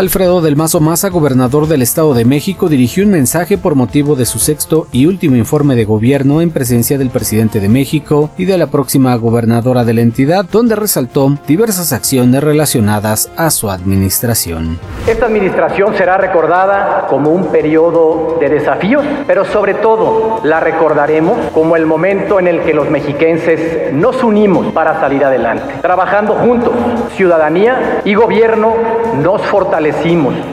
Alfredo del Mazo Maza, gobernador del Estado de México, dirigió un mensaje por motivo de su sexto y último informe de gobierno en presencia del presidente de México y de la próxima gobernadora de la entidad, donde resaltó diversas acciones relacionadas a su administración. Esta administración será recordada como un periodo de desafíos, pero sobre todo la recordaremos como el momento en el que los mexiquenses nos unimos para salir adelante. Trabajando juntos, ciudadanía y gobierno nos fortalecemos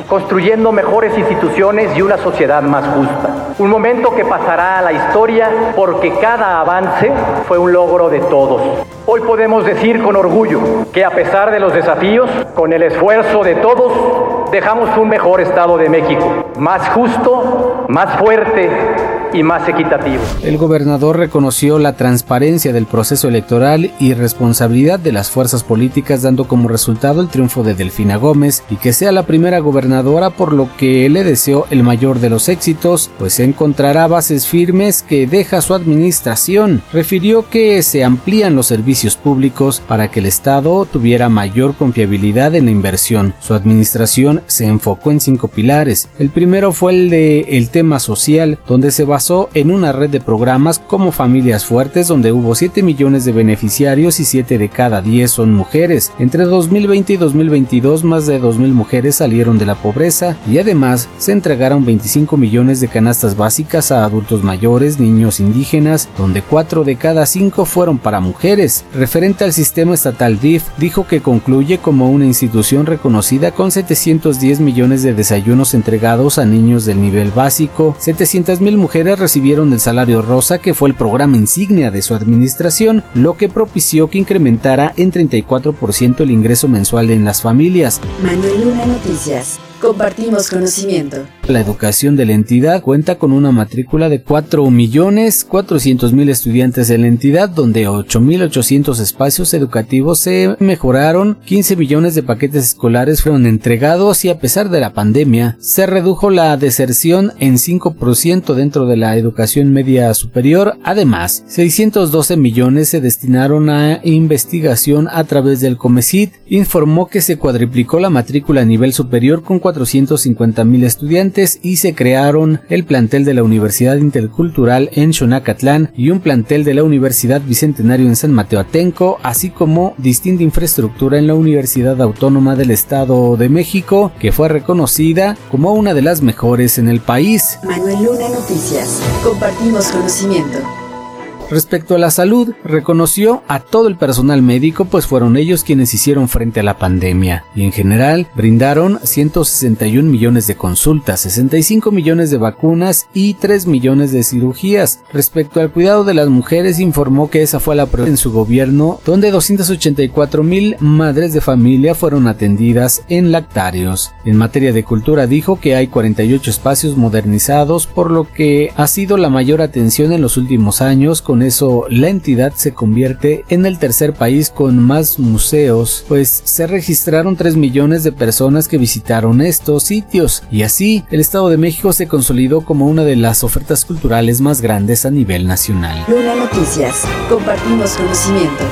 construyendo mejores instituciones y una sociedad más justa. Un momento que pasará a la historia porque cada avance fue un logro de todos. Hoy podemos decir con orgullo que a pesar de los desafíos, con el esfuerzo de todos, dejamos un mejor Estado de México, más justo, más fuerte y más equitativo. El gobernador reconoció la transparencia del proceso electoral y responsabilidad de las fuerzas políticas dando como resultado el triunfo de Delfina Gómez y que sea la primera gobernadora por lo que le deseó el mayor de los éxitos, pues encontrará bases firmes que deja su administración. Refirió que se amplían los servicios públicos para que el Estado tuviera mayor confiabilidad en la inversión. Su administración se enfocó en cinco pilares. El primero fue el de el tema social, donde se basó en una red de programas como Familias Fuertes, donde hubo 7 millones de beneficiarios y 7 de cada 10 son mujeres. Entre 2020 y 2022, más de 2.000 mujeres salieron de la pobreza y además se entregaron 25 millones de canastas básicas a adultos mayores, niños indígenas, donde 4 de cada 5 fueron para mujeres. Referente al sistema estatal DIF, dijo que concluye como una institución reconocida con 710 millones de desayunos entregados a niños del nivel básico, 700 mil mujeres recibieron el salario rosa que fue el programa insignia de su administración, lo que propició que incrementara en 34% el ingreso mensual en las familias. Manuel Luna Noticias. Compartimos conocimiento. La educación de la entidad cuenta con una matrícula de 4.400.000 estudiantes en la entidad, donde 8.800 espacios educativos se mejoraron, 15 millones de paquetes escolares fueron entregados y a pesar de la pandemia, se redujo la deserción en 5% dentro de la educación media superior. Además, 612 millones se destinaron a investigación a través del Comesit. Informó que se cuadriplicó la matrícula a nivel superior con 450 mil estudiantes y se crearon el plantel de la Universidad Intercultural en Xonacatlán y un plantel de la Universidad Bicentenario en San Mateo Atenco, así como distinta infraestructura en la Universidad Autónoma del Estado de México, que fue reconocida como una de las mejores en el país. Manuel Luna Noticias. Compartimos conocimiento. Respecto a la salud, reconoció a todo el personal médico, pues fueron ellos quienes hicieron frente a la pandemia y en general brindaron 161 millones de consultas, 65 millones de vacunas y 3 millones de cirugías. Respecto al cuidado de las mujeres, informó que esa fue la prueba en su gobierno, donde 284 mil madres de familia fueron atendidas en lactarios. En materia de cultura dijo que hay 48 espacios modernizados, por lo que ha sido la mayor atención en los últimos años con eso la entidad se convierte en el tercer país con más museos, pues se registraron 3 millones de personas que visitaron estos sitios y así el Estado de México se consolidó como una de las ofertas culturales más grandes a nivel nacional. Luna Noticias, compartimos conocimiento.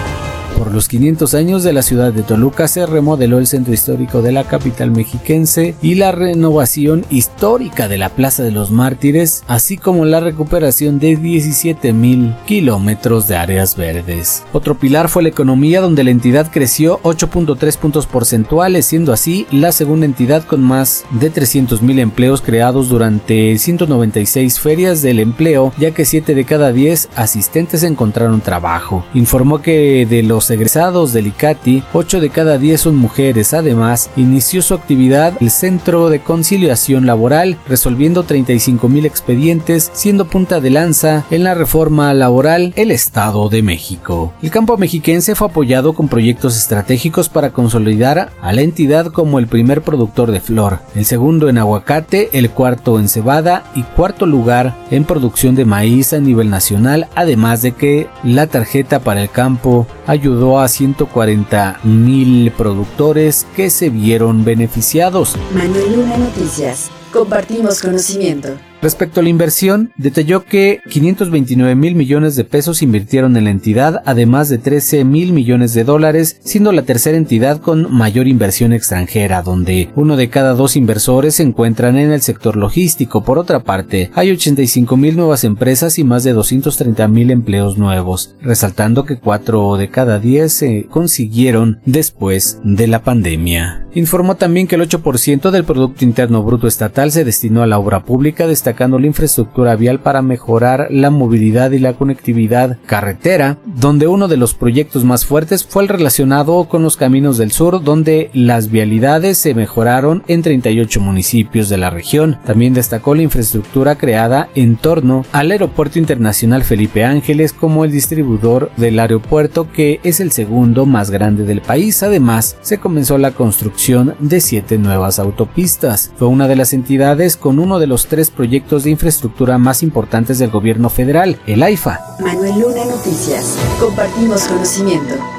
Por los 500 años de la ciudad de Toluca se remodeló el centro histórico de la capital mexiquense y la renovación histórica de la Plaza de los Mártires, así como la recuperación de 17.000 kilómetros de áreas verdes. Otro pilar fue la economía donde la entidad creció 8.3 puntos porcentuales, siendo así la segunda entidad con más de 300.000 empleos creados durante 196 ferias del empleo, ya que 7 de cada 10 asistentes encontraron trabajo. Informó que de los egresados del ICATI, 8 de cada 10 son mujeres. Además, inició su actividad el Centro de Conciliación Laboral, resolviendo 35 mil expedientes, siendo punta de lanza en la reforma laboral el Estado de México. El campo mexiquense fue apoyado con proyectos estratégicos para consolidar a la entidad como el primer productor de flor, el segundo en aguacate, el cuarto en cebada y cuarto lugar en producción de maíz a nivel nacional, además de que la tarjeta para el campo ayudó a 140 mil productores que se vieron beneficiados. Manuel Luna Noticias. Compartimos conocimiento. Respecto a la inversión, detalló que 529 mil millones de pesos invirtieron en la entidad, además de 13 mil millones de dólares, siendo la tercera entidad con mayor inversión extranjera, donde uno de cada dos inversores se encuentran en el sector logístico. Por otra parte, hay 85 mil nuevas empresas y más de 230 mil empleos nuevos, resaltando que 4 de cada 10 se consiguieron después de la pandemia. Informó también que el 8% del Producto Interno Bruto Estatal se destinó a la obra pública, destacando la infraestructura vial para mejorar la movilidad y la conectividad carretera, donde uno de los proyectos más fuertes fue el relacionado con los caminos del sur, donde las vialidades se mejoraron en 38 municipios de la región. También destacó la infraestructura creada en torno al Aeropuerto Internacional Felipe Ángeles como el distribuidor del aeropuerto que es el segundo más grande del país. Además, se comenzó la construcción de siete nuevas autopistas. Fue una de las entidades con uno de los tres proyectos de infraestructura más importantes del gobierno federal, el AIFA. Manuel Luna Noticias. Compartimos conocimiento.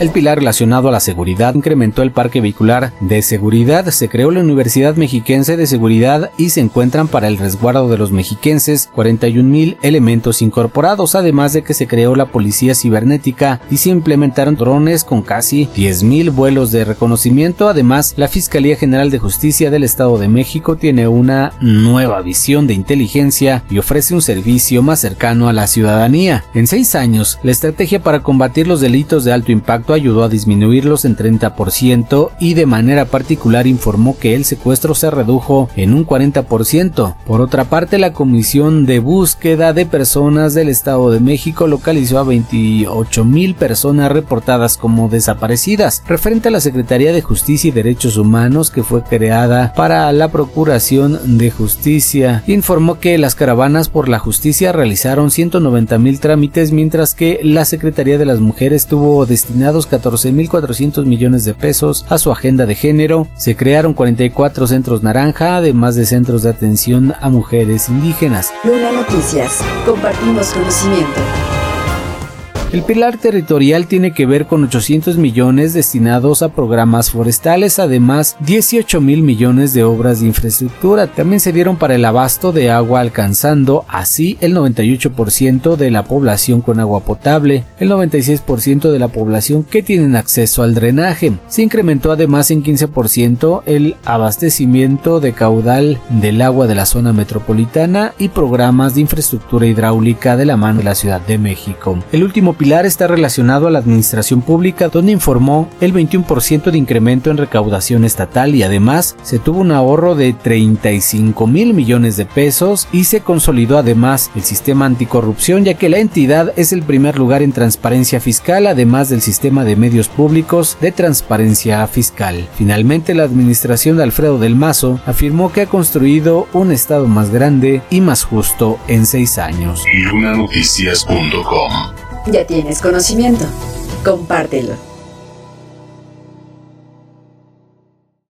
El pilar relacionado a la seguridad incrementó el parque vehicular de seguridad, se creó la Universidad Mexiquense de Seguridad y se encuentran para el resguardo de los mexiquenses 41.000 elementos incorporados, además de que se creó la Policía Cibernética y se implementaron drones con casi 10.000 vuelos de reconocimiento. Además, la Fiscalía General de Justicia del Estado de México tiene una nueva visión de inteligencia y ofrece un servicio más cercano a la ciudadanía. En seis años, la estrategia para combatir los delitos de alto impacto ayudó a disminuirlos en 30% y de manera particular informó que el secuestro se redujo en un 40%. Por otra parte, la Comisión de Búsqueda de Personas del Estado de México localizó a 28 mil personas reportadas como desaparecidas. Referente a la Secretaría de Justicia y Derechos Humanos que fue creada para la Procuración de Justicia, informó que las caravanas por la justicia realizaron 190 mil trámites mientras que la Secretaría de las Mujeres tuvo destinados 14.400 millones de pesos a su agenda de género, se crearon 44 centros naranja, además de centros de atención a mujeres indígenas. Luna Noticias, compartimos conocimiento. El pilar territorial tiene que ver con 800 millones destinados a programas forestales, además 18 mil millones de obras de infraestructura. También se dieron para el abasto de agua, alcanzando así el 98% de la población con agua potable, el 96% de la población que tienen acceso al drenaje. Se incrementó además en 15% el abastecimiento de caudal del agua de la zona metropolitana y programas de infraestructura hidráulica de la mano de la Ciudad de México. El último pilar está relacionado a la administración pública, donde informó el 21% de incremento en recaudación estatal y además se tuvo un ahorro de 35 mil millones de pesos y se consolidó además el sistema anticorrupción, ya que la entidad es el primer lugar en transparencia fiscal, además del sistema de medios públicos de transparencia fiscal. Finalmente, la administración de Alfredo del Mazo afirmó que ha construido un Estado más grande y más justo en seis años. Ya tienes conocimiento. Compártelo.